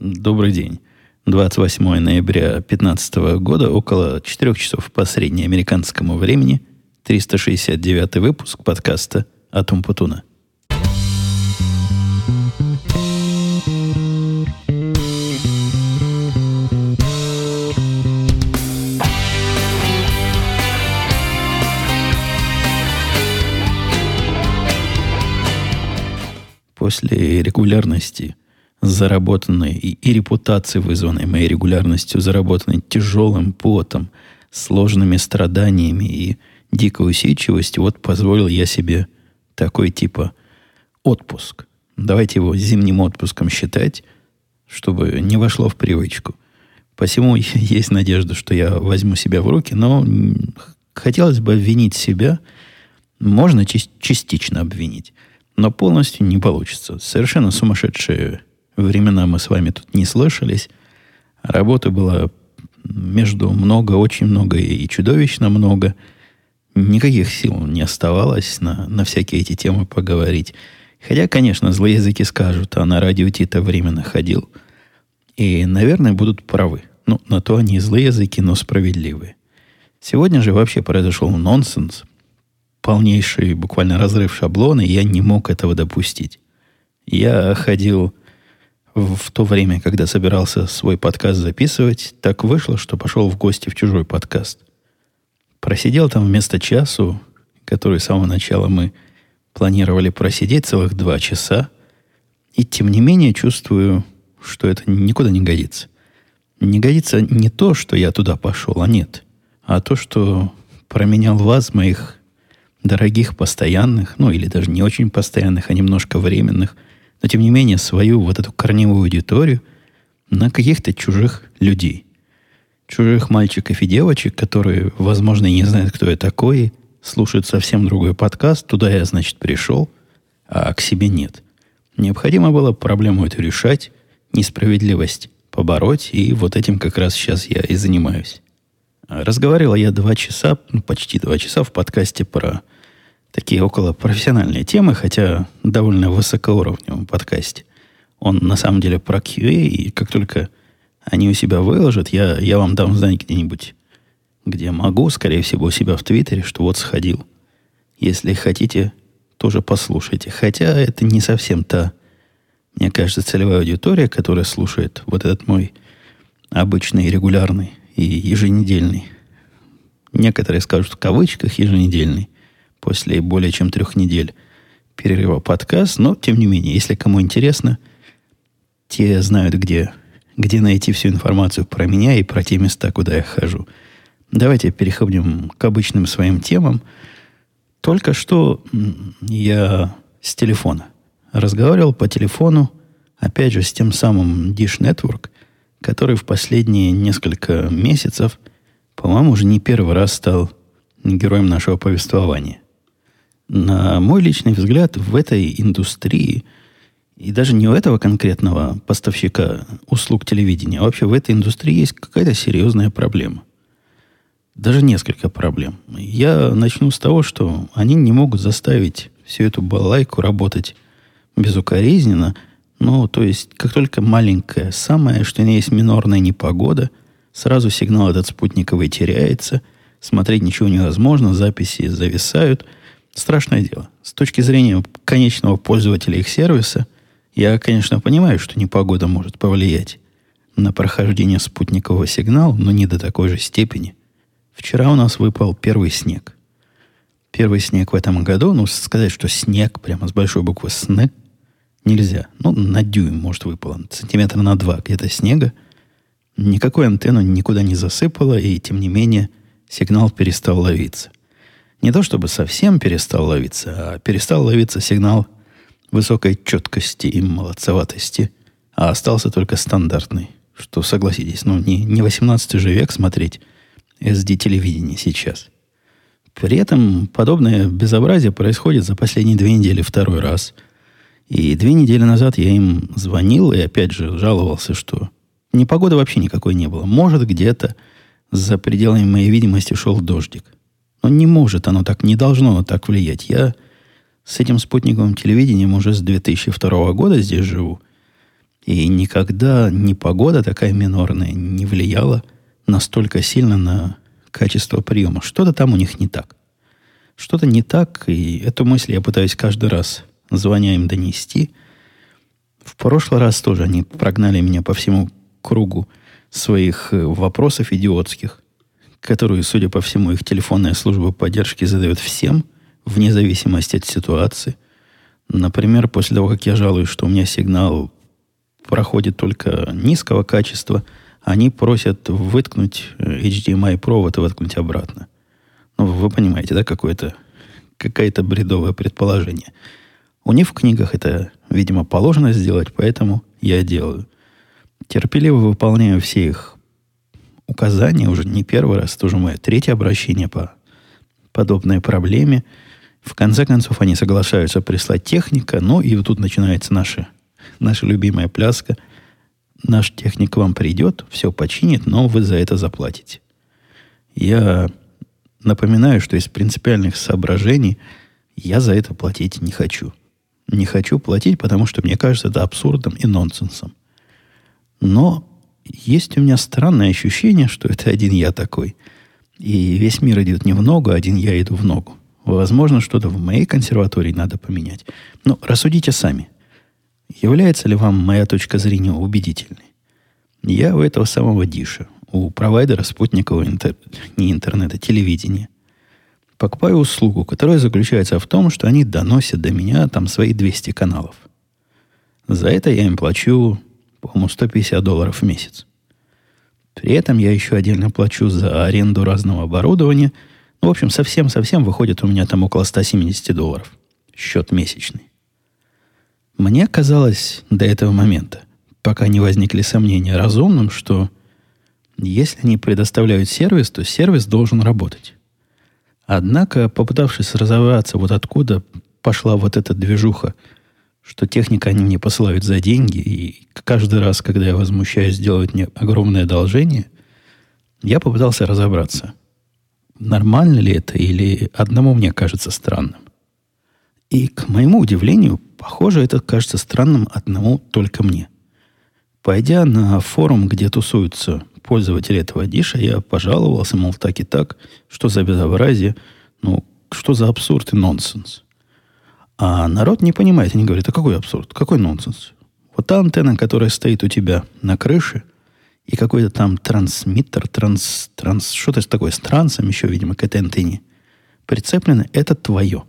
Добрый день. 28 ноября 2015 года, около 4 часов по среднеамериканскому времени, 369 выпуск подкаста «Атум Путуна». После регулярности заработанной и, и репутации, вызванной моей регулярностью, заработанной тяжелым потом, сложными страданиями и дикой усидчивостью, вот позволил я себе такой типа отпуск. Давайте его зимним отпуском считать, чтобы не вошло в привычку. Посему есть надежда, что я возьму себя в руки, но хотелось бы обвинить себя, можно частично обвинить, но полностью не получится. Совершенно сумасшедшие времена мы с вами тут не слышались. Работы было между много, очень много и чудовищно много. Никаких сил не оставалось на, на всякие эти темы поговорить. Хотя, конечно, злые языки скажут, а на радио Тита временно ходил. И, наверное, будут правы. Ну, на то они злые языки, но справедливые. Сегодня же вообще произошел нонсенс. Полнейший буквально разрыв шаблона, и я не мог этого допустить. Я ходил в то время, когда собирался свой подкаст записывать, так вышло, что пошел в гости в чужой подкаст. Просидел там вместо часу, который с самого начала мы планировали просидеть целых два часа, и тем не менее чувствую, что это никуда не годится. Не годится не то, что я туда пошел, а нет, а то, что променял вас, моих дорогих постоянных, ну или даже не очень постоянных, а немножко временных – но тем не менее свою вот эту корневую аудиторию на каких-то чужих людей. Чужих мальчиков и девочек, которые, возможно, и не знают, кто я такой, слушают совсем другой подкаст, туда я, значит, пришел, а к себе нет. Необходимо было проблему эту решать, несправедливость побороть, и вот этим как раз сейчас я и занимаюсь. Разговаривал я два часа, ну, почти два часа в подкасте про такие около профессиональные темы, хотя довольно высокоуровневом подкасте. Он на самом деле про QA, и как только они у себя выложат, я, я вам дам знать где-нибудь, где могу, скорее всего, у себя в Твиттере, что вот сходил. Если хотите, тоже послушайте. Хотя это не совсем та, мне кажется, целевая аудитория, которая слушает вот этот мой обычный, регулярный и еженедельный. Некоторые скажут в кавычках еженедельный после более чем трех недель перерыва подкаст. Но, тем не менее, если кому интересно, те знают, где, где найти всю информацию про меня и про те места, куда я хожу. Давайте переходим к обычным своим темам. Только что я с телефона разговаривал по телефону, опять же, с тем самым Dish Network, который в последние несколько месяцев, по-моему, уже не первый раз стал героем нашего повествования. На мой личный взгляд, в этой индустрии, и даже не у этого конкретного поставщика услуг телевидения, а вообще в этой индустрии есть какая-то серьезная проблема. Даже несколько проблем. Я начну с того, что они не могут заставить всю эту балайку работать безукоризненно. Ну, то есть, как только маленькая, самое, что не есть минорная непогода, сразу сигнал этот спутниковый теряется, смотреть ничего невозможно, записи зависают – Страшное дело. С точки зрения конечного пользователя их сервиса, я, конечно, понимаю, что непогода может повлиять на прохождение спутникового сигнала, но не до такой же степени. Вчера у нас выпал первый снег. Первый снег в этом году, ну, сказать, что снег, прямо с большой буквы «СН», нельзя. Ну, на дюйм, может, выпало, сантиметра на два где-то снега. Никакой антенну никуда не засыпало, и, тем не менее, сигнал перестал ловиться. Не то чтобы совсем перестал ловиться, а перестал ловиться сигнал высокой четкости и молодцеватости, а остался только стандартный. Что, согласитесь, ну не, не 18 же век смотреть SD-телевидение сейчас. При этом подобное безобразие происходит за последние две недели второй раз. И две недели назад я им звонил и опять же жаловался, что непогоды вообще никакой не было. Может, где-то за пределами моей видимости шел дождик. Но не может оно так, не должно оно так влиять. Я с этим спутниковым телевидением уже с 2002 года здесь живу. И никогда ни погода такая минорная не влияла настолько сильно на качество приема. Что-то там у них не так. Что-то не так, и эту мысль я пытаюсь каждый раз, звоня им, донести. В прошлый раз тоже они прогнали меня по всему кругу своих э, вопросов идиотских, которые, судя по всему, их телефонная служба поддержки задает всем, вне зависимости от ситуации. Например, после того, как я жалуюсь, что у меня сигнал проходит только низкого качества, они просят выткнуть э, HDMI провод и воткнуть обратно. Ну, вы понимаете, да, какое-то какое-то бредовое предположение. У них в книгах это, видимо, положено сделать, поэтому я делаю. Терпеливо выполняю все их указания, уже не первый раз, это уже мое третье обращение по подобной проблеме. В конце концов, они соглашаются прислать техника, ну и вот тут начинается наша, наша любимая пляска. Наш техник вам придет, все починит, но вы за это заплатите. Я напоминаю, что из принципиальных соображений я за это платить не хочу. Не хочу платить, потому что мне кажется это абсурдом и нонсенсом. Но есть у меня странное ощущение, что это один я такой. И весь мир идет не в ногу, а один я иду в ногу. Возможно, что-то в моей консерватории надо поменять. Но рассудите сами. Является ли вам моя точка зрения убедительной? Я у этого самого Диша, у провайдера спутникового интер... не интернета, телевидения. Покупаю услугу, которая заключается в том, что они доносят до меня там свои 200 каналов. За это я им плачу по-моему, 150 долларов в месяц. При этом я еще отдельно плачу за аренду разного оборудования. Ну, в общем, совсем-совсем выходит у меня там около 170 долларов. Счет месячный. Мне казалось до этого момента, пока не возникли сомнения разумным, что если они предоставляют сервис, то сервис должен работать. Однако, попытавшись разобраться, вот откуда пошла вот эта движуха – что техника они мне посылают за деньги, и каждый раз, когда я возмущаюсь сделать мне огромное одолжение, я попытался разобраться, нормально ли это или одному мне кажется странным. И, к моему удивлению, похоже, это кажется странным одному только мне. Пойдя на форум, где тусуются пользователи этого диша, я пожаловался, мол, так и так, что за безобразие, ну, что за абсурд и нонсенс – а народ не понимает. Они говорят, а какой абсурд? Какой нонсенс? Вот та антенна, которая стоит у тебя на крыше, и какой-то там трансмиттер, транс, транс, что-то такое с трансом еще, видимо, к этой антенне, прицеплено, это твое.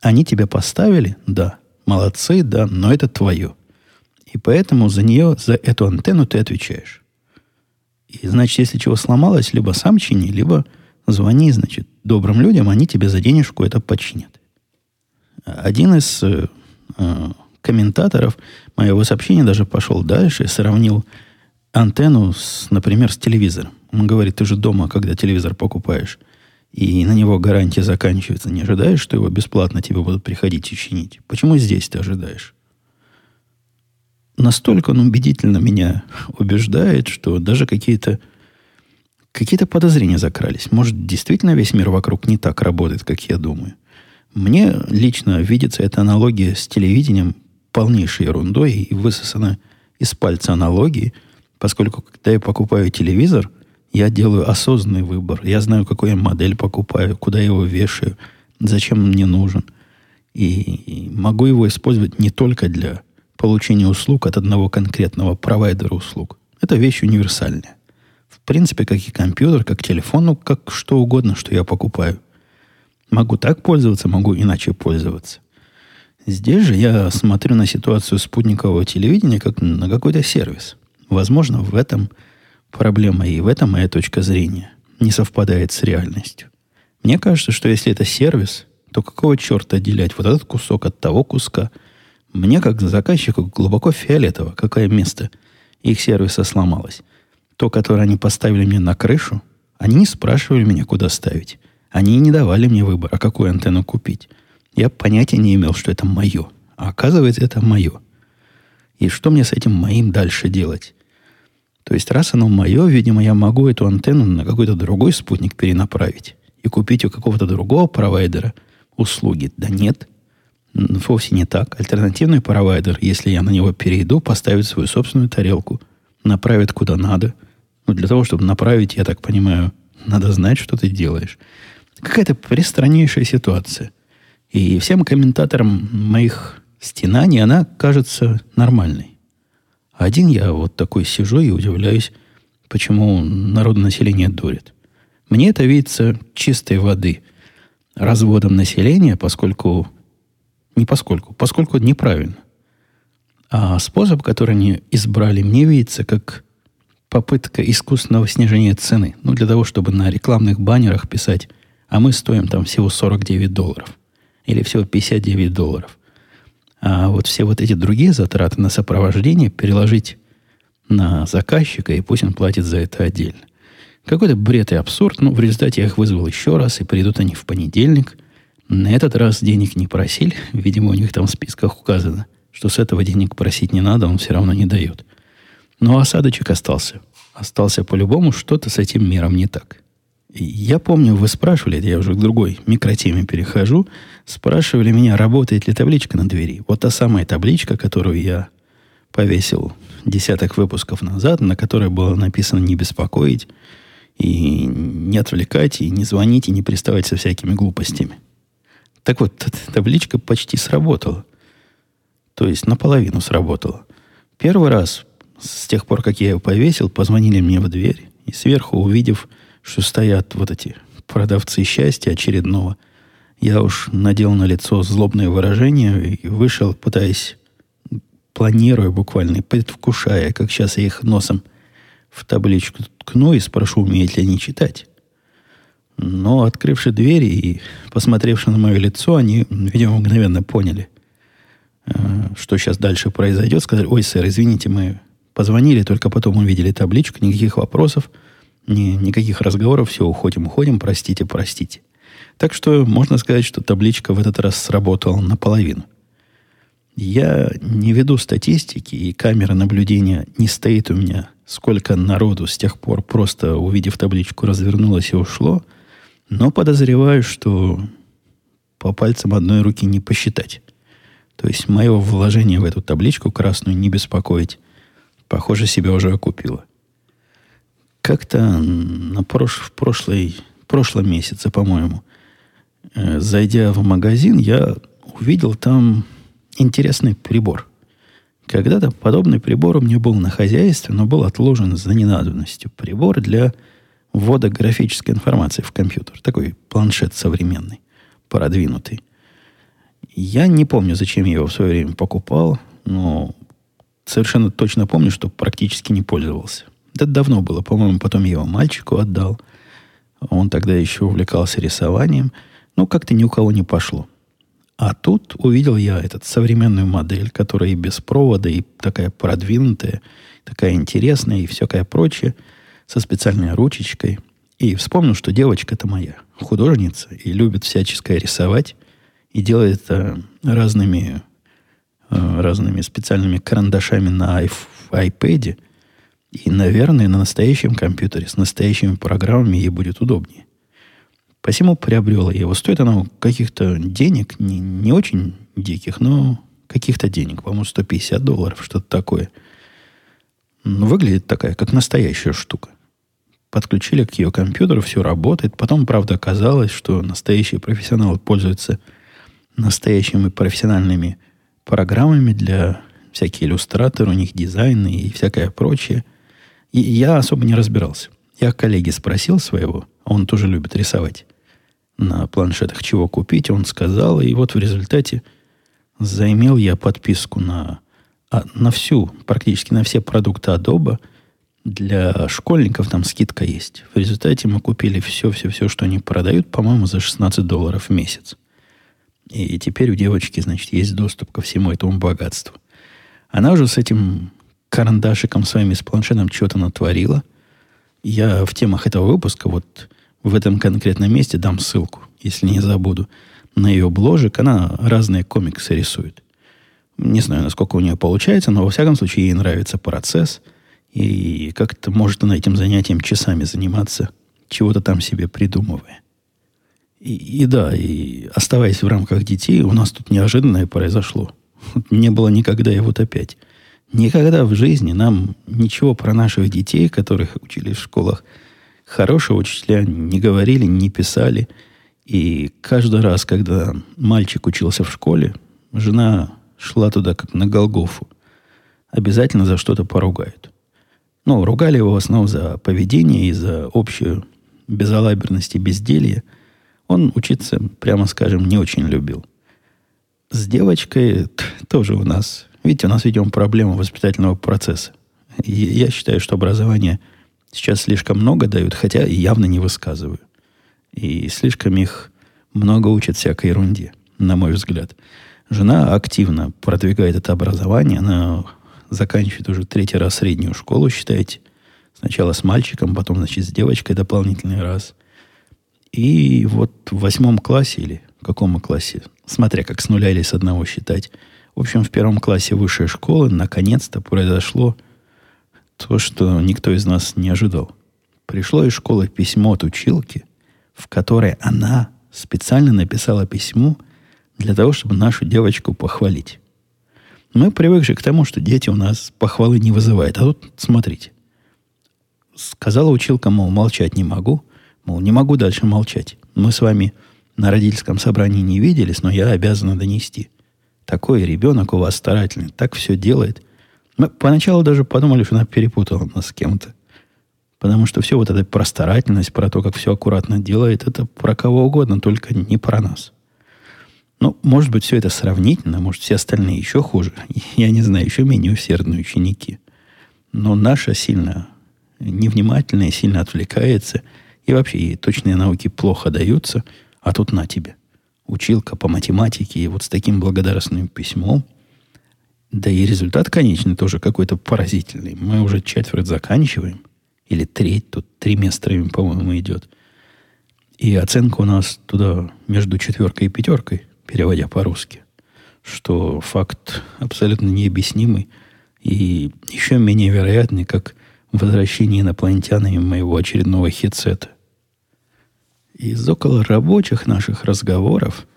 Они тебя поставили, да, молодцы, да, но это твое. И поэтому за нее, за эту антенну ты отвечаешь. И, значит, если чего сломалось, либо сам чини, либо звони, значит, добрым людям, они тебе за денежку это починят. Один из э, э, комментаторов моего сообщения даже пошел дальше и сравнил антенну, с, например, с телевизором. Он говорит, ты же дома, когда телевизор покупаешь, и на него гарантия заканчивается, не ожидаешь, что его бесплатно тебе будут приходить и чинить? Почему здесь ты ожидаешь? Настолько он убедительно меня убеждает, что даже какие-то какие-то подозрения закрались. Может, действительно весь мир вокруг не так работает, как я думаю. Мне лично видится эта аналогия с телевидением полнейшей ерундой и высосана из пальца аналогии, поскольку когда я покупаю телевизор, я делаю осознанный выбор. Я знаю, какую я модель покупаю, куда я его вешаю, зачем он мне нужен. И могу его использовать не только для получения услуг от одного конкретного провайдера услуг. Это вещь универсальная. В принципе, как и компьютер, как телефон, ну, как что угодно, что я покупаю – Могу так пользоваться, могу иначе пользоваться. Здесь же я смотрю на ситуацию спутникового телевидения как на какой-то сервис. Возможно, в этом проблема и в этом моя точка зрения не совпадает с реальностью. Мне кажется, что если это сервис, то какого черта отделять вот этот кусок от того куска? Мне, как заказчику, глубоко фиолетово, какое место их сервиса сломалось. То, которое они поставили мне на крышу, они не спрашивали меня, куда ставить. Они не давали мне выбора, какую антенну купить. Я понятия не имел, что это мое. А оказывается, это мое. И что мне с этим моим дальше делать? То есть, раз оно мое, видимо, я могу эту антенну на какой-то другой спутник перенаправить и купить у какого-то другого провайдера услуги. Да нет. Вовсе не так. Альтернативный провайдер, если я на него перейду, поставит свою собственную тарелку, направит куда надо. Ну, для того, чтобы направить, я так понимаю, надо знать, что ты делаешь. Какая-то пристраннейшая ситуация. И всем комментаторам моих стенаний она кажется нормальной. Один я вот такой сижу и удивляюсь, почему народонаселение дурит. Мне это видится чистой воды разводом населения, поскольку не поскольку, поскольку неправильно. А способ, который они избрали, мне видится как попытка искусственного снижения цены. Ну, для того, чтобы на рекламных баннерах писать, а мы стоим там всего 49 долларов. Или всего 59 долларов. А вот все вот эти другие затраты на сопровождение переложить на заказчика, и пусть он платит за это отдельно. Какой-то бред и абсурд. Ну, в результате я их вызвал еще раз, и придут они в понедельник. На этот раз денег не просили. Видимо, у них там в списках указано, что с этого денег просить не надо, он все равно не дает. Но осадочек остался. Остался по-любому, что-то с этим миром не так. Я помню, вы спрашивали, я уже к другой микротеме перехожу, спрашивали меня, работает ли табличка на двери. Вот та самая табличка, которую я повесил десяток выпусков назад, на которой было написано «не беспокоить», и не отвлекать, и не звонить, и не приставать со всякими глупостями. Так вот, табличка почти сработала. То есть наполовину сработала. Первый раз, с тех пор, как я ее повесил, позвонили мне в дверь, и сверху, увидев, что стоят вот эти продавцы счастья очередного, я уж надел на лицо злобное выражение и вышел, пытаясь, планируя буквально, предвкушая, как сейчас я их носом в табличку ткну и спрошу, умеют ли они читать. Но, открывши двери и посмотревши на мое лицо, они, видимо, мгновенно поняли, э, что сейчас дальше произойдет. Сказали, ой, сэр, извините, мы позвонили, только потом увидели табличку, никаких вопросов, ни, никаких разговоров, все, уходим, уходим, простите, простите. Так что можно сказать, что табличка в этот раз сработала наполовину. Я не веду статистики, и камера наблюдения не стоит у меня сколько народу с тех пор, просто увидев табличку, развернулось и ушло. Но подозреваю, что по пальцам одной руки не посчитать. То есть мое вложение в эту табличку красную не беспокоить, похоже, себя уже окупило. Как-то на прош... в прошлой... прошлом месяце, по-моему, э, зайдя в магазин, я увидел там интересный прибор – когда-то подобный прибор у меня был на хозяйстве, но был отложен за ненадобностью. Прибор для ввода графической информации в компьютер. Такой планшет современный, продвинутый. Я не помню, зачем я его в свое время покупал, но совершенно точно помню, что практически не пользовался. Это давно было. По-моему, потом его мальчику отдал. Он тогда еще увлекался рисованием. Ну, как-то ни у кого не пошло. А тут увидел я этот современную модель, которая и без провода, и такая продвинутая, такая интересная, и всякое прочее, со специальной ручечкой. И вспомнил, что девочка-то моя, художница, и любит всяческое рисовать, и делает это разными, э, разными специальными карандашами на iPad. И, наверное, на настоящем компьютере с настоящими программами ей будет удобнее. Посему приобрел я его. Стоит оно каких-то денег, не, не очень диких, но каких-то денег. По-моему, 150 долларов, что-то такое. Но выглядит такая, как настоящая штука. Подключили к ее компьютеру, все работает. Потом, правда, оказалось, что настоящие профессионалы пользуются настоящими профессиональными программами для всякие иллюстраторы, у них дизайны и всякое прочее. И я особо не разбирался. Я коллеги спросил своего, он тоже любит рисовать на планшетах, чего купить, он сказал, и вот в результате заимел я подписку на, а, на всю, практически на все продукты Adobe. Для школьников там скидка есть. В результате мы купили все-все-все, что они продают, по-моему, за 16 долларов в месяц. И теперь у девочки, значит, есть доступ ко всему этому богатству. Она уже с этим карандашиком своими, с планшетом что-то натворила. Я в темах этого выпуска вот в этом конкретном месте дам ссылку, если не забуду, на ее бложек. Она разные комиксы рисует. Не знаю, насколько у нее получается, но во всяком случае ей нравится процесс. И как-то может она этим занятием часами заниматься, чего-то там себе придумывая. И, и да, и оставаясь в рамках детей, у нас тут неожиданное произошло. Не было никогда и вот опять. Никогда в жизни нам ничего про наших детей, которых учили в школах, хорошего учителя не говорили, не писали. И каждый раз, когда мальчик учился в школе, жена шла туда как на Голгофу. Обязательно за что-то поругают. Ну, ругали его в основном за поведение и за общую безалаберность и безделье – он учиться, прямо скажем, не очень любил. С девочкой тоже у нас, видите, у нас, видимо, проблема воспитательного процесса. И я считаю, что образование сейчас слишком много дают, хотя явно не высказываю. И слишком их много учат всякой ерунде, на мой взгляд. Жена активно продвигает это образование. Она заканчивает уже третий раз среднюю школу, считайте. Сначала с мальчиком, потом, значит, с девочкой дополнительный раз. И вот в восьмом классе или в каком классе, смотря как с нуля или с одного считать, в общем, в первом классе высшей школы наконец-то произошло то, что никто из нас не ожидал. Пришло из школы письмо от училки, в которой она специально написала письмо для того, чтобы нашу девочку похвалить. Мы привыкли к тому, что дети у нас похвалы не вызывают. А тут, смотрите, сказала училка, мол, молчать не могу – Мол, не могу дальше молчать. Мы с вами на родительском собрании не виделись, но я обязана донести. Такой ребенок у вас старательный, так все делает. Мы поначалу даже подумали, что она перепутала нас с кем-то. Потому что все вот эта про старательность, про то, как все аккуратно делает, это про кого угодно, только не про нас. Ну, может быть, все это сравнительно, может, все остальные еще хуже. Я не знаю, еще менее усердные ученики. Но наша сильно невнимательная, сильно отвлекается – и вообще ей точные науки плохо даются, а тут на тебе. Училка по математике, и вот с таким благодарственным письмом. Да и результат конечный тоже какой-то поразительный. Мы уже четверть заканчиваем. Или треть, тут триместрами, по-моему, идет. И оценка у нас туда между четверкой и пятеркой, переводя по-русски. Что факт абсолютно необъяснимый и еще менее вероятный, как возвращение инопланетянами моего очередного хитсета. Из около рабочих наших разговоров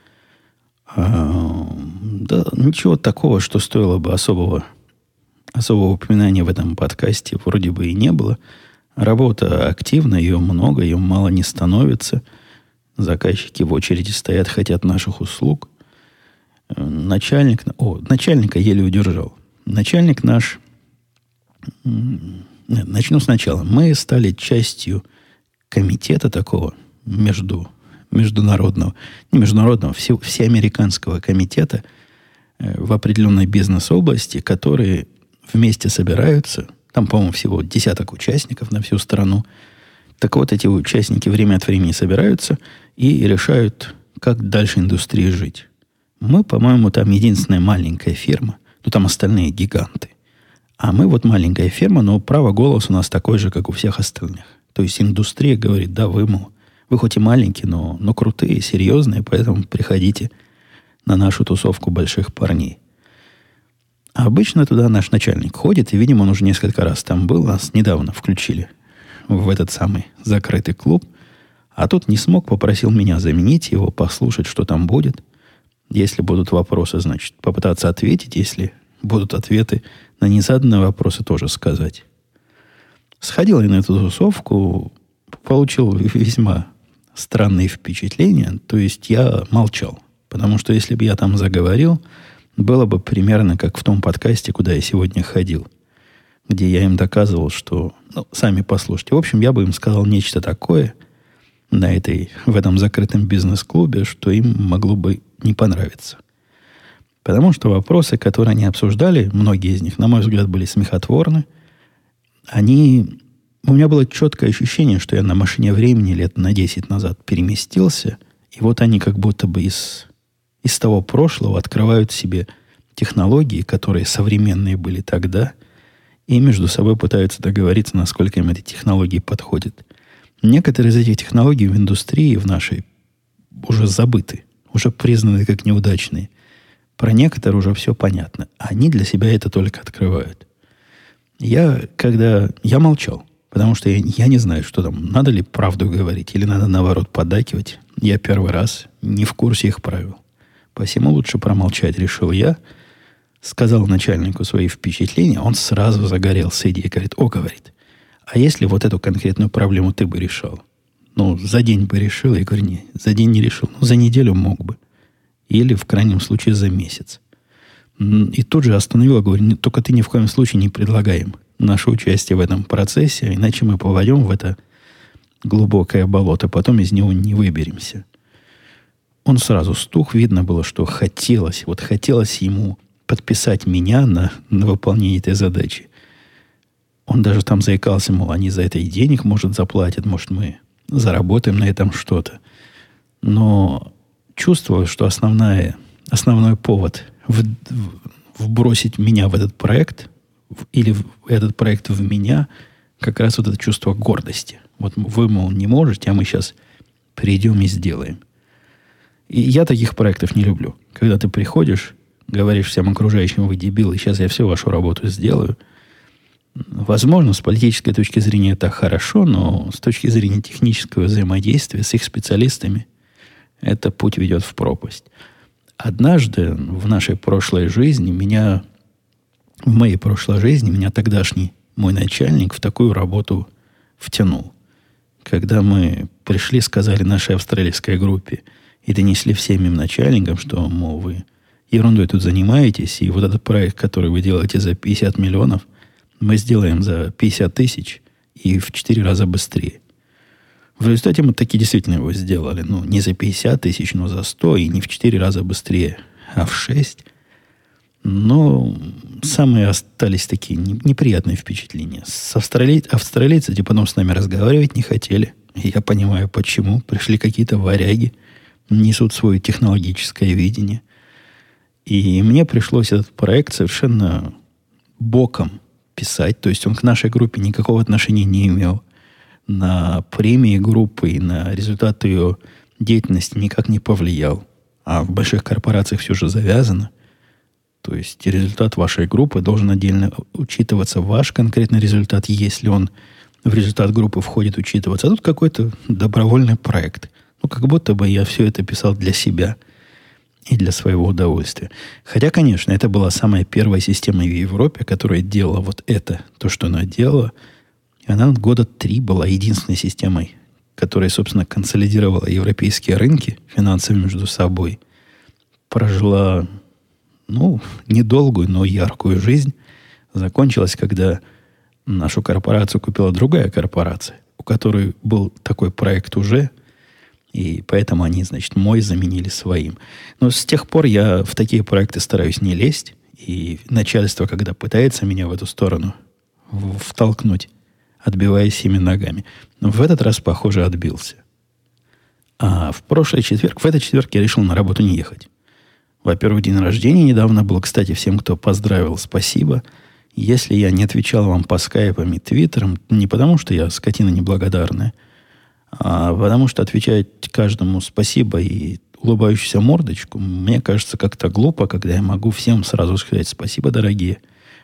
а, да, ничего такого, что стоило бы особого, особого упоминания в этом подкасте, вроде бы и не было. Работа активна, ее много, ее мало не становится. Заказчики в очереди стоят, хотят наших услуг. Начальник... О, начальника еле удержал. Начальник наш Начну сначала. Мы стали частью комитета такого между, международного, не международного, все, всеамериканского комитета э, в определенной бизнес-области, которые вместе собираются. Там, по-моему, всего десяток участников на всю страну. Так вот, эти участники время от времени собираются и решают, как дальше индустрии жить. Мы, по-моему, там единственная маленькая фирма, но там остальные гиганты. А мы вот маленькая ферма, но право голоса у нас такой же, как у всех остальных. То есть индустрия говорит, да, вы, мол, вы хоть и маленькие, но, но крутые, серьезные, поэтому приходите на нашу тусовку больших парней. А обычно туда наш начальник ходит, и, видимо, он уже несколько раз там был, нас недавно включили в этот самый закрытый клуб. А тут не смог, попросил меня заменить его, послушать, что там будет. Если будут вопросы, значит, попытаться ответить. Если будут ответы, на незаданные вопросы тоже сказать. Сходил я на эту тусовку, получил весьма странные впечатления. То есть я молчал. Потому что если бы я там заговорил, было бы примерно как в том подкасте, куда я сегодня ходил. Где я им доказывал, что... Ну, сами послушайте. В общем, я бы им сказал нечто такое на этой, в этом закрытом бизнес-клубе, что им могло бы не понравиться. Потому что вопросы, которые они обсуждали, многие из них, на мой взгляд, были смехотворны. Они... У меня было четкое ощущение, что я на машине времени лет на 10 назад переместился, и вот они как будто бы из, из того прошлого открывают себе технологии, которые современные были тогда, и между собой пытаются договориться, насколько им эти технологии подходят. Некоторые из этих технологий в индустрии в нашей уже забыты, уже признаны как неудачные. Про некоторые уже все понятно. Они для себя это только открывают. Я, когда... Я молчал. Потому что я, я не знаю, что там, надо ли правду говорить или надо, наоборот, подакивать. Я первый раз не в курсе их правил. Посему лучше промолчать, решил я. Сказал начальнику свои впечатления, он сразу загорелся идеей. Говорит, о, говорит, а если вот эту конкретную проблему ты бы решал? Ну, за день бы решил. Я говорю, не, за день не решил. Ну, за неделю мог бы. Или, в крайнем случае, за месяц. И тут же остановила, говорю, только ты ни в коем случае не предлагаем наше участие в этом процессе, иначе мы поводим в это глубокое болото, потом из него не выберемся. Он сразу стух, видно было, что хотелось, вот хотелось ему подписать меня на, на выполнение этой задачи. Он даже там заикался, мол, они за это и денег, может, заплатят, может, мы заработаем на этом что-то. Но чувствовал, что основная, основной повод в, в, вбросить меня в этот проект или в, этот проект в меня как раз вот это чувство гордости. Вот вы, мол, не можете, а мы сейчас придем и сделаем. И я таких проектов не люблю. Когда ты приходишь, говоришь всем окружающим, вы дебилы, сейчас я всю вашу работу сделаю – Возможно, с политической точки зрения это хорошо, но с точки зрения технического взаимодействия с их специалистами это путь ведет в пропасть. Однажды в нашей прошлой жизни меня, в моей прошлой жизни меня тогдашний мой начальник в такую работу втянул. Когда мы пришли, сказали нашей австралийской группе и донесли всем им начальникам, что, мол, вы ерундой тут занимаетесь, и вот этот проект, который вы делаете за 50 миллионов – мы сделаем за 50 тысяч и в 4 раза быстрее. В результате мы таки действительно его сделали. Ну, не за 50 тысяч, но за 100 и не в 4 раза быстрее, а в 6. Но самые остались такие неприятные впечатления. С австралий... Австралийцы типа потом с нами разговаривать не хотели. Я понимаю, почему. Пришли какие-то варяги, несут свое технологическое видение. И мне пришлось этот проект совершенно боком писать. То есть он к нашей группе никакого отношения не имел. На премии группы и на результат ее деятельности никак не повлиял. А в больших корпорациях все же завязано. То есть результат вашей группы должен отдельно учитываться. Ваш конкретный результат, если он в результат группы входит, учитываться. А тут какой-то добровольный проект. Ну, как будто бы я все это писал для себя – и для своего удовольствия. Хотя, конечно, это была самая первая система в Европе, которая делала вот это, то, что она делала. И она года три была единственной системой, которая, собственно, консолидировала европейские рынки финансовые между собой. Прожила, ну, недолгую, но яркую жизнь. Закончилась, когда нашу корпорацию купила другая корпорация, у которой был такой проект уже – и поэтому они, значит, мой заменили своим. Но с тех пор я в такие проекты стараюсь не лезть. И начальство, когда пытается меня в эту сторону втолкнуть, отбиваясь ими ногами. Но в этот раз, похоже, отбился. А в прошлый четверг, в этот четверг я решил на работу не ехать. Во-первых, день рождения недавно был. Кстати, всем, кто поздравил, спасибо. Если я не отвечал вам по скайпам и твиттерам, не потому что я скотина неблагодарная – а, потому что отвечать каждому спасибо и улыбающуюся мордочку, мне кажется как-то глупо, когда я могу всем сразу сказать спасибо, дорогие,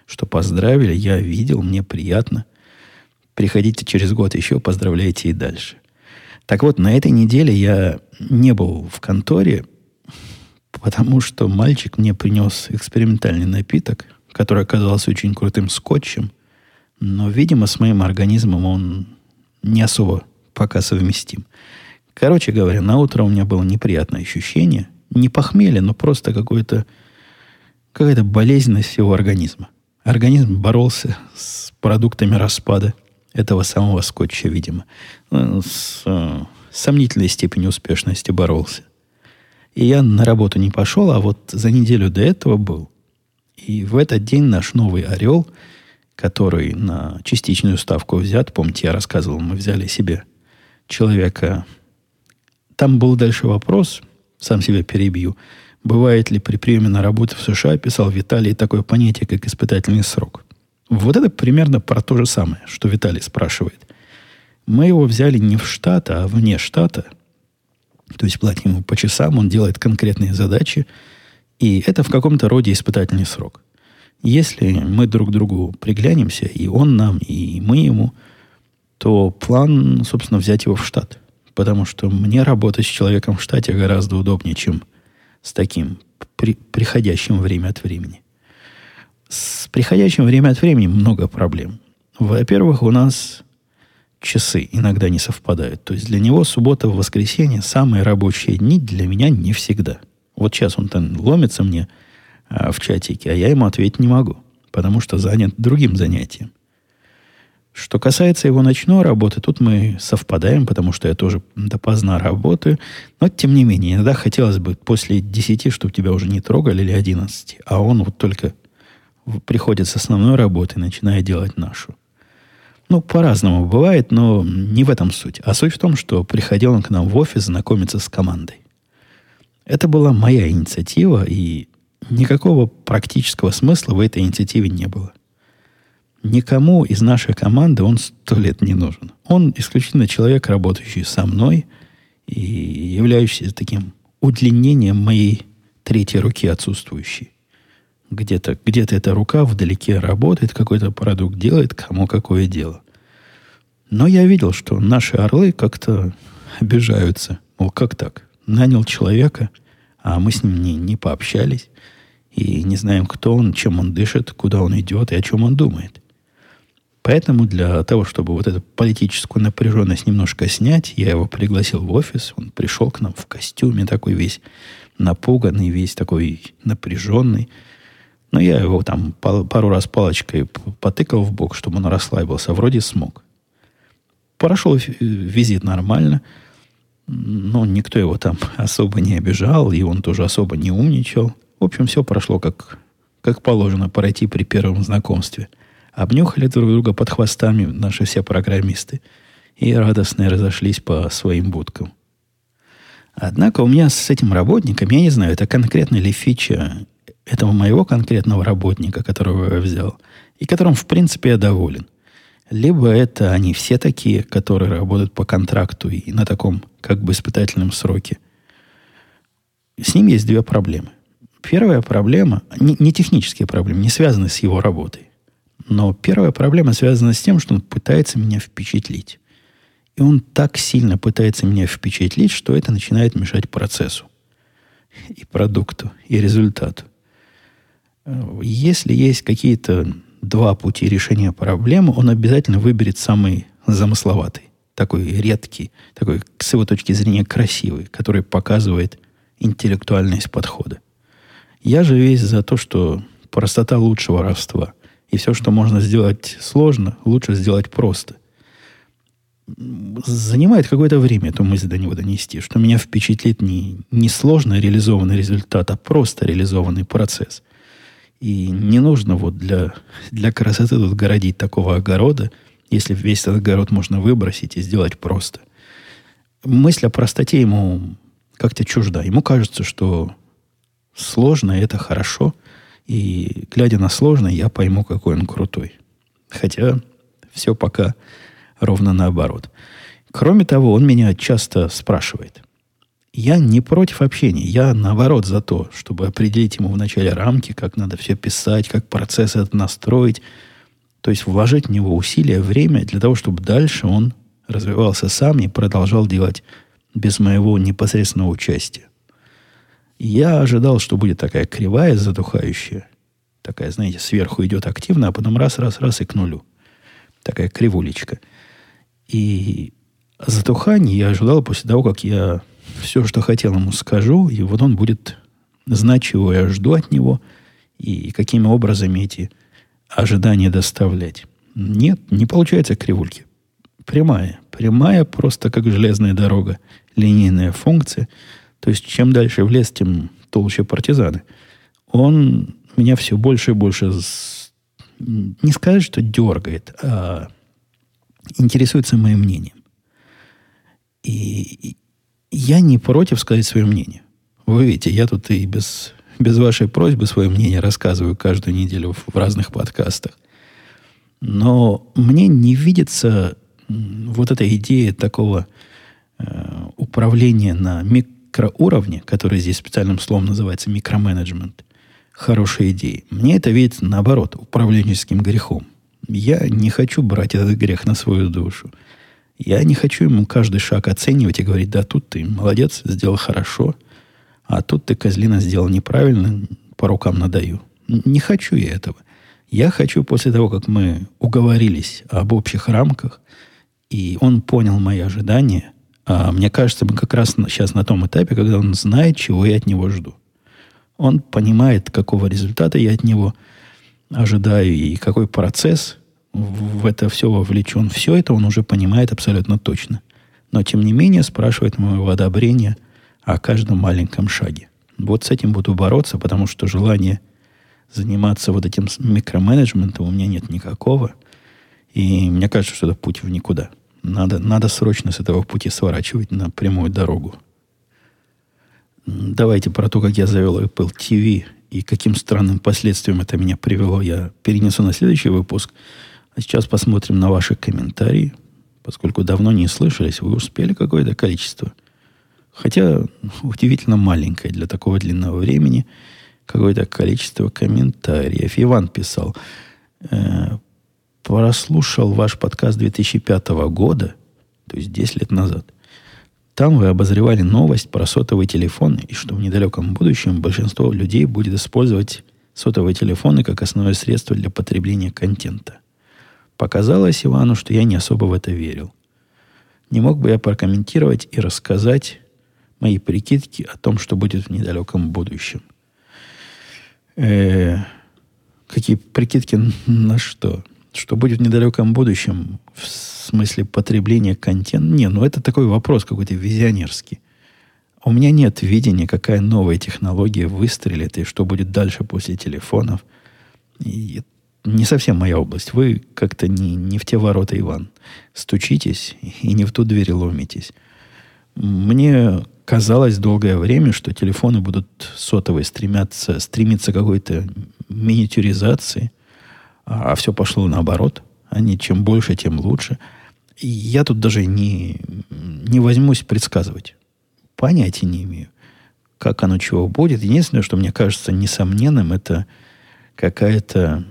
что поздравили, я видел, мне приятно. Приходите через год еще, поздравляйте и дальше. Так вот, на этой неделе я не был в конторе, потому что мальчик мне принес экспериментальный напиток, который оказался очень крутым скотчем, но, видимо, с моим организмом он не особо пока совместим. Короче говоря, на утро у меня было неприятное ощущение. Не похмелье, но просто какое-то какая-то болезненность всего организма. Организм боролся с продуктами распада этого самого скотча, видимо. Ну, с э, сомнительной степенью успешности боролся. И я на работу не пошел, а вот за неделю до этого был. И в этот день наш новый орел, который на частичную ставку взят, помните, я рассказывал, мы взяли себе человека. Там был дальше вопрос, сам себя перебью. Бывает ли при приеме на работу в США, писал Виталий, такое понятие, как испытательный срок. Вот это примерно про то же самое, что Виталий спрашивает. Мы его взяли не в штат, а вне штата. То есть платим ему по часам, он делает конкретные задачи. И это в каком-то роде испытательный срок. Если мы друг другу приглянемся, и он нам, и мы ему – то план, собственно, взять его в штат. Потому что мне работать с человеком в штате гораздо удобнее, чем с таким при, приходящим время от времени. С приходящим время от времени много проблем. Во-первых, у нас часы иногда не совпадают. То есть для него суббота в воскресенье самые рабочие дни для меня не всегда. Вот сейчас он там ломится мне а, в чатике, а я ему ответить не могу, потому что занят другим занятием. Что касается его ночной работы, тут мы совпадаем, потому что я тоже допоздна работаю. Но, тем не менее, иногда хотелось бы после 10, чтобы тебя уже не трогали, или 11. А он вот только приходит с основной работы, начиная делать нашу. Ну, по-разному бывает, но не в этом суть. А суть в том, что приходил он к нам в офис знакомиться с командой. Это была моя инициатива, и никакого практического смысла в этой инициативе не было. Никому из нашей команды он сто лет не нужен. Он исключительно человек, работающий со мной и являющийся таким удлинением моей третьей руки отсутствующей. Где-то где эта рука вдалеке работает, какой-то продукт делает, кому какое дело. Но я видел, что наши орлы как-то обижаются. Мол, как так? Нанял человека, а мы с ним не, не пообщались. И не знаем, кто он, чем он дышит, куда он идет и о чем он думает. Поэтому для того, чтобы вот эту политическую напряженность немножко снять, я его пригласил в офис. Он пришел к нам в костюме такой весь напуганный, весь такой напряженный. Но я его там пару раз палочкой потыкал в бок, чтобы он расслабился. Вроде смог. Прошел визит нормально. Но никто его там особо не обижал, и он тоже особо не умничал. В общем, все прошло как, как положено пройти при первом знакомстве. Обнюхали друг друга под хвостами наши все программисты и радостно разошлись по своим будкам. Однако у меня с этим работником, я не знаю, это конкретно ли фича этого моего конкретного работника, которого я взял, и которым, в принципе, я доволен. Либо это они все такие, которые работают по контракту и на таком как бы испытательном сроке. С ним есть две проблемы. Первая проблема, не, не технические проблемы, не связаны с его работой. Но первая проблема связана с тем, что он пытается меня впечатлить. И он так сильно пытается меня впечатлить, что это начинает мешать процессу. И продукту, и результату. Если есть какие-то два пути решения проблемы, он обязательно выберет самый замысловатый, такой редкий, такой, с его точки зрения, красивый, который показывает интеллектуальность подхода. Я же весь за то, что простота лучше воровства. И все, что можно сделать сложно, лучше сделать просто. Занимает какое-то время эту мысль до него донести, что меня впечатлит не, не сложно реализованный результат, а просто реализованный процесс – и не нужно вот для, для красоты тут городить такого огорода, если весь этот огород можно выбросить и сделать просто. Мысль о простоте ему как-то чужда. Ему кажется, что сложно это хорошо, и глядя на сложное, я пойму, какой он крутой. Хотя все пока ровно наоборот. Кроме того, он меня часто спрашивает – я не против общения. Я, наоборот, за то, чтобы определить ему в начале рамки, как надо все писать, как процесс это настроить. То есть вложить в него усилия, время для того, чтобы дальше он развивался сам и продолжал делать без моего непосредственного участия. Я ожидал, что будет такая кривая, задухающая. Такая, знаете, сверху идет активно, а потом раз-раз-раз и к нулю. Такая кривулечка. И затухание я ожидал после того, как я все, что хотел ему скажу, и вот он будет знать, чего я жду от него, и какими образами эти ожидания доставлять. Нет, не получается кривульки. Прямая. Прямая просто как железная дорога. Линейная функция. То есть, чем дальше в лес, тем толще партизаны. Он меня все больше и больше не сказать, что дергает, а интересуется моим мнением. И, я не против сказать свое мнение. Вы видите, я тут и без, без вашей просьбы свое мнение рассказываю каждую неделю в, в разных подкастах. Но мне не видится вот эта идея такого э, управления на микроуровне, который здесь специальным словом называется микроменеджмент, хорошей идеей. Мне это видится, наоборот, управленческим грехом. Я не хочу брать этот грех на свою душу. Я не хочу ему каждый шаг оценивать и говорить, да, тут ты молодец, сделал хорошо, а тут ты, козлина, сделал неправильно, по рукам надаю. Не хочу я этого. Я хочу после того, как мы уговорились об общих рамках, и он понял мои ожидания, а мне кажется, мы как раз сейчас на том этапе, когда он знает, чего я от него жду. Он понимает, какого результата я от него ожидаю и какой процесс в это все вовлечен. Все это он уже понимает абсолютно точно. Но, тем не менее, спрашивает моего одобрения о каждом маленьком шаге. Вот с этим буду бороться, потому что желание заниматься вот этим микроменеджментом у меня нет никакого. И мне кажется, что это путь в никуда. Надо, надо срочно с этого пути сворачивать на прямую дорогу. Давайте про то, как я завел Apple TV и каким странным последствиям это меня привело, я перенесу на следующий выпуск. А сейчас посмотрим на ваши комментарии. Поскольку давно не слышались, вы успели какое-то количество. Хотя удивительно маленькое для такого длинного времени какое-то количество комментариев. Иван писал, э, прослушал ваш подкаст 2005 года, то есть 10 лет назад. Там вы обозревали новость про сотовые телефоны, и что в недалеком будущем большинство людей будет использовать сотовые телефоны как основное средство для потребления контента. Показалось Ивану, что я не особо в это верил. Не мог бы я прокомментировать и рассказать мои прикидки о том, что будет в недалеком будущем. Э, какие прикидки на что? Что будет в недалеком будущем в смысле потребления контента? Не, ну это такой вопрос какой-то визионерский. У меня нет видения, какая новая технология выстрелит и что будет дальше после телефонов. И не совсем моя область. Вы как-то не, не в те ворота, Иван. Стучитесь и не в ту дверь ломитесь. Мне казалось долгое время, что телефоны будут сотовые стремятся, стремиться к какой-то миниатюризации, а, а все пошло наоборот. Они чем больше, тем лучше. И я тут даже не, не возьмусь предсказывать. Понятия не имею, как оно чего будет. Единственное, что мне кажется несомненным, это какая-то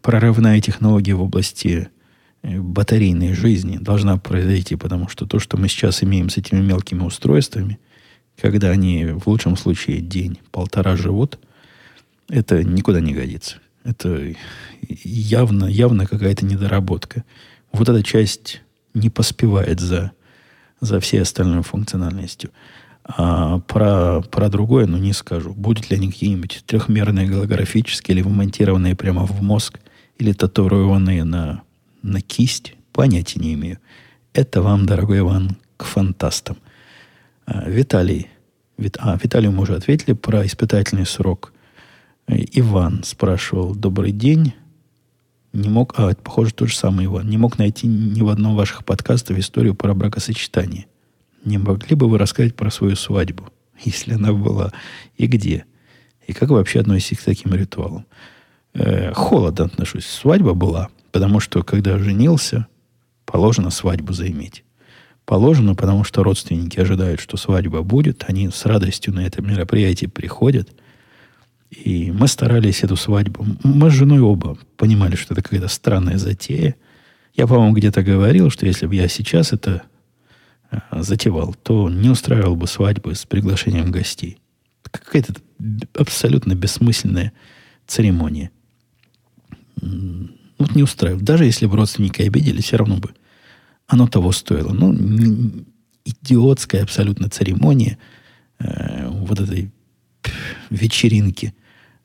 прорывная технология в области э, батарейной жизни должна произойти, потому что то, что мы сейчас имеем с этими мелкими устройствами – когда они в лучшем случае день-полтора живут, это никуда не годится. Это явно, явно какая-то недоработка. Вот эта часть не поспевает за, за всей остальной функциональностью. А про, про другое, ну, не скажу. Будут ли они какие-нибудь трехмерные голографические или вмонтированные прямо в мозг, или татуированные на, на кисть, понятия не имею. Это вам, дорогой Иван, к фантастам – а, Виталий. Вит, а, Виталию мы уже ответили про испытательный срок. Э, Иван спрашивал, добрый день. Не мог, а, это, похоже, тот же самый Иван. Не мог найти ни в одном ваших подкастов историю про бракосочетание. Не могли бы вы рассказать про свою свадьбу, если она была, и где? И как вы вообще относитесь к таким ритуалам? Э, холодно отношусь. Свадьба была, потому что, когда женился, положено свадьбу заиметь положено, потому что родственники ожидают, что свадьба будет. Они с радостью на это мероприятие приходят. И мы старались эту свадьбу. Мы с женой оба понимали, что это какая-то странная затея. Я, по-моему, где-то говорил, что если бы я сейчас это затевал, то не устраивал бы свадьбы с приглашением гостей. Какая-то абсолютно бессмысленная церемония. Вот не устраивал. Даже если бы родственники обиделись, все равно бы оно того стоило. Ну, идиотская абсолютно церемония э, вот этой вечеринки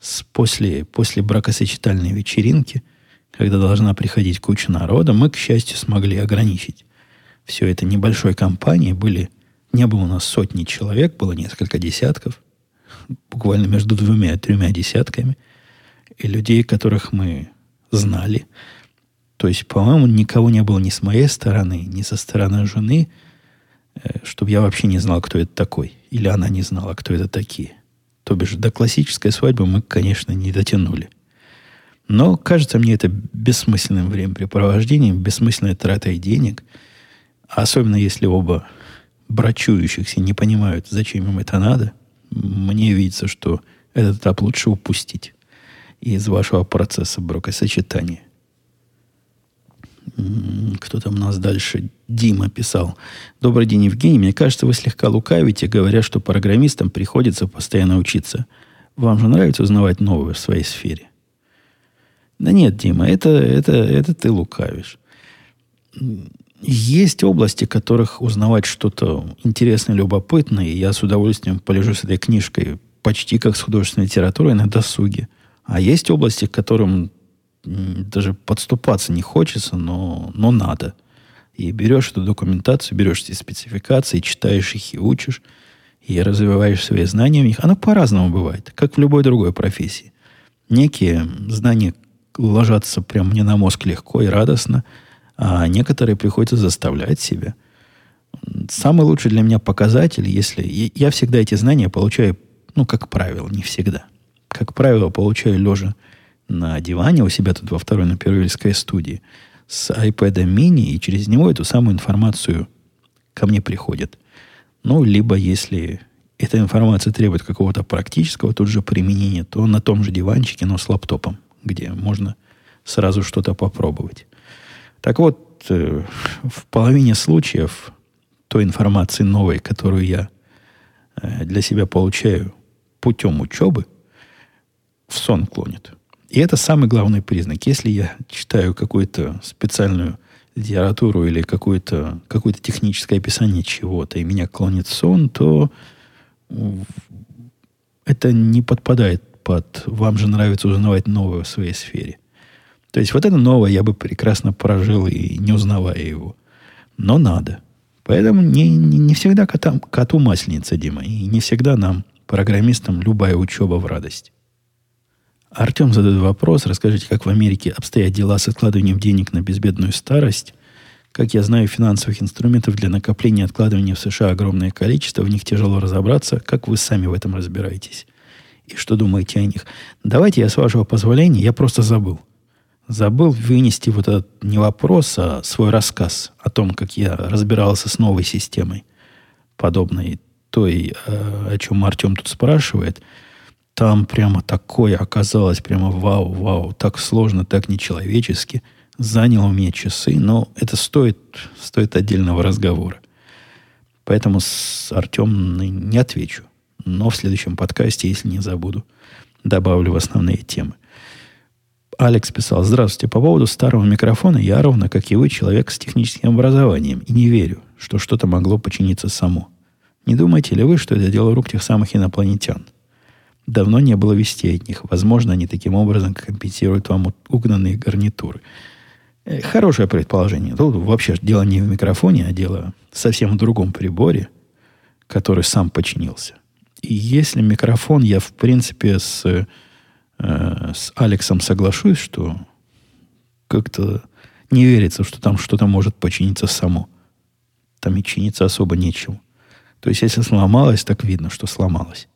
с, после, после бракосочетальной вечеринки, когда должна приходить куча народа, мы, к счастью, смогли ограничить все это небольшой компанией. Были, не было у нас сотни человек, было несколько десятков, буквально между двумя и тремя десятками, и людей, которых мы знали – то есть, по-моему, никого не было ни с моей стороны, ни со стороны жены, э, чтобы я вообще не знал, кто это такой. Или она не знала, кто это такие. То бишь, до классической свадьбы мы, конечно, не дотянули. Но кажется мне это бессмысленным времяпрепровождением, бессмысленной тратой денег. Особенно если оба брачующихся не понимают, зачем им это надо. Мне видится, что этот этап лучше упустить из вашего процесса бракосочетания. Кто Кто там у нас дальше? Дима писал. Добрый день, Евгений. Мне кажется, вы слегка лукавите, говоря, что программистам приходится постоянно учиться. Вам же нравится узнавать новое в своей сфере? Да нет, Дима, это, это, это ты лукавишь. Есть области, в которых узнавать что-то интересное, любопытное, и я с удовольствием полежу с этой книжкой почти как с художественной литературой на досуге. А есть области, к которым даже подступаться не хочется, но, но надо. И берешь эту документацию, берешь эти спецификации, читаешь их и учишь, и развиваешь свои знания в них. Оно по-разному бывает, как в любой другой профессии. Некие знания ложатся прям мне на мозг легко и радостно, а некоторые приходится заставлять себя. Самый лучший для меня показатель, если... Я всегда эти знания получаю, ну, как правило, не всегда. Как правило, получаю лежа на диване у себя тут во второй на Первильской студии с iPad mini, и через него эту самую информацию ко мне приходит. Ну, либо если эта информация требует какого-то практического тут же применения, то на том же диванчике, но с лаптопом, где можно сразу что-то попробовать. Так вот, э, в половине случаев той информации новой, которую я э, для себя получаю путем учебы, в сон клонит. И это самый главный признак. Если я читаю какую-то специальную литературу или какое-то какое техническое описание чего-то, и меня клонит сон, то это не подпадает под «вам же нравится узнавать новое в своей сфере». То есть вот это новое я бы прекрасно прожил и не узнавая его. Но надо. Поэтому не, не, не всегда котам, коту масленица, Дима. И не всегда нам, программистам, любая учеба в радость. Артем задает вопрос. Расскажите, как в Америке обстоят дела с откладыванием денег на безбедную старость? Как я знаю, финансовых инструментов для накопления и откладывания в США огромное количество, в них тяжело разобраться. Как вы сами в этом разбираетесь? И что думаете о них? Давайте я, с вашего позволения, я просто забыл. Забыл вынести вот этот не вопрос, а свой рассказ о том, как я разбирался с новой системой, подобной той, э, о чем Артем тут спрашивает – там прямо такое оказалось, прямо вау, вау, так сложно, так нечеловечески. Заняло у меня часы, но это стоит, стоит отдельного разговора. Поэтому с Артем не отвечу. Но в следующем подкасте, если не забуду, добавлю в основные темы. Алекс писал, здравствуйте, по поводу старого микрофона я ровно, как и вы, человек с техническим образованием, и не верю, что что-то могло починиться само. Не думаете ли вы, что это дело рук тех самых инопланетян? Давно не было вестей от них. Возможно, они таким образом компенсируют вам угнанные гарнитуры. Э, хорошее предположение. Тут вообще дело не в микрофоне, а дело совсем в другом приборе, который сам починился. И если микрофон, я в принципе с, э, с Алексом соглашусь, что как-то не верится, что там что-то может починиться само. Там и чиниться особо нечего. То есть, если сломалось, так видно, что сломалось.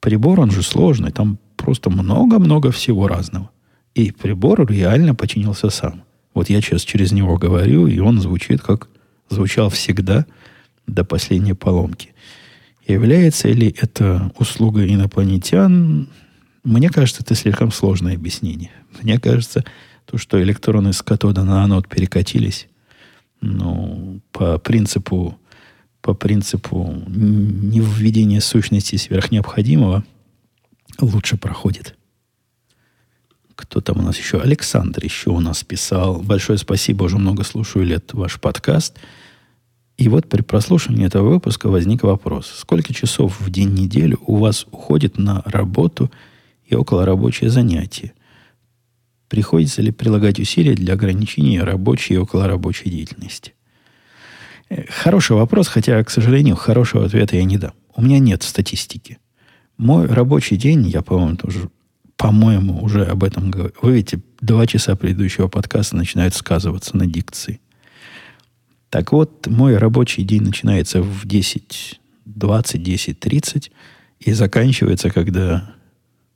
Прибор, он же сложный, там просто много-много всего разного. И прибор реально починился сам. Вот я сейчас через него говорю, и он звучит, как звучал всегда до последней поломки. Является ли это услуга инопланетян? Мне кажется, это слишком сложное объяснение. Мне кажется, то, что электроны с катода на анод перекатились, ну, по принципу по принципу не введения сущности сверх необходимого лучше проходит. Кто там у нас еще? Александр еще у нас писал. Большое спасибо, уже много слушаю лет ваш подкаст. И вот при прослушивании этого выпуска возник вопрос. Сколько часов в день недели у вас уходит на работу и около рабочие занятия? Приходится ли прилагать усилия для ограничения рабочей и околорабочей деятельности? Хороший вопрос, хотя, к сожалению, хорошего ответа я не дам. У меня нет статистики. Мой рабочий день, я, по-моему, тоже, по-моему, уже об этом говорю. Вы видите, два часа предыдущего подкаста начинают сказываться на дикции. Так вот, мой рабочий день начинается в 10, 20, 10, 30 и заканчивается, когда,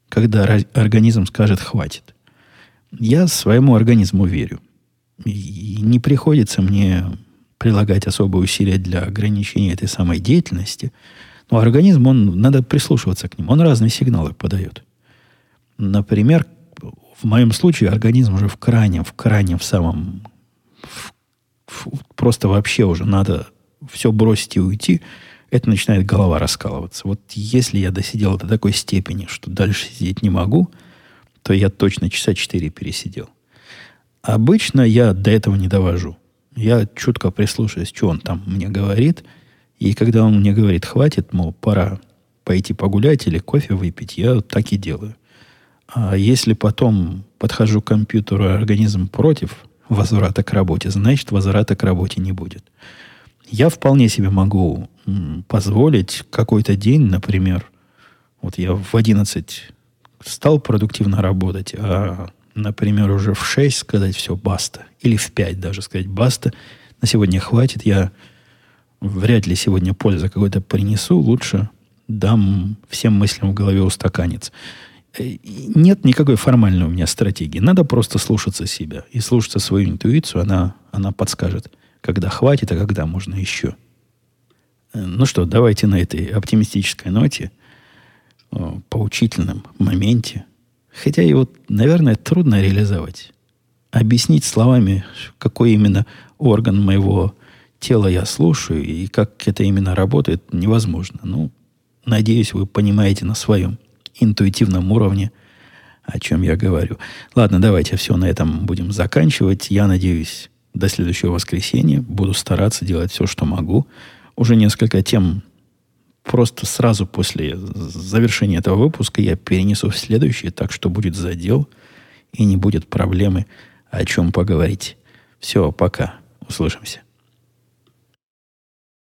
когда организм скажет «хватит». Я своему организму верю. И не приходится мне прилагать особые усилия для ограничения этой самой деятельности. Но организм, он, надо прислушиваться к нему. Он разные сигналы подает. Например, в моем случае организм уже в крайнем, в крайнем, в самом, в просто вообще уже надо все бросить и уйти, это начинает голова раскалываться. Вот если я досидел до такой степени, что дальше сидеть не могу, то я точно часа четыре пересидел. Обычно я до этого не довожу. Я чутко прислушаюсь, что он там мне говорит. И когда он мне говорит, хватит, мол, пора пойти погулять или кофе выпить, я так и делаю. А если потом подхожу к компьютеру, организм против возврата к работе, значит, возврата к работе не будет. Я вполне себе могу позволить какой-то день, например, вот я в 11 стал продуктивно работать, а, например, уже в 6 сказать все, баста. Или в 5 даже сказать баста. На сегодня хватит, я вряд ли сегодня пользу какой-то принесу, лучше дам всем мыслям в голове устаканец. Э, нет никакой формальной у меня стратегии. Надо просто слушаться себя и слушаться свою интуицию. Она, она подскажет, когда хватит, а когда можно еще. Э, ну что, давайте на этой оптимистической ноте, поучительном моменте, хотя его, наверное, трудно реализовать. Объяснить словами, какой именно орган моего тела я слушаю и как это именно работает, невозможно. Ну, надеюсь, вы понимаете на своем интуитивном уровне, о чем я говорю. Ладно, давайте все на этом будем заканчивать. Я надеюсь, до следующего воскресенья буду стараться делать все, что могу. Уже несколько тем просто сразу после завершения этого выпуска я перенесу в следующий, так что будет задел и не будет проблемы о чем поговорить. Все, пока. Услышимся.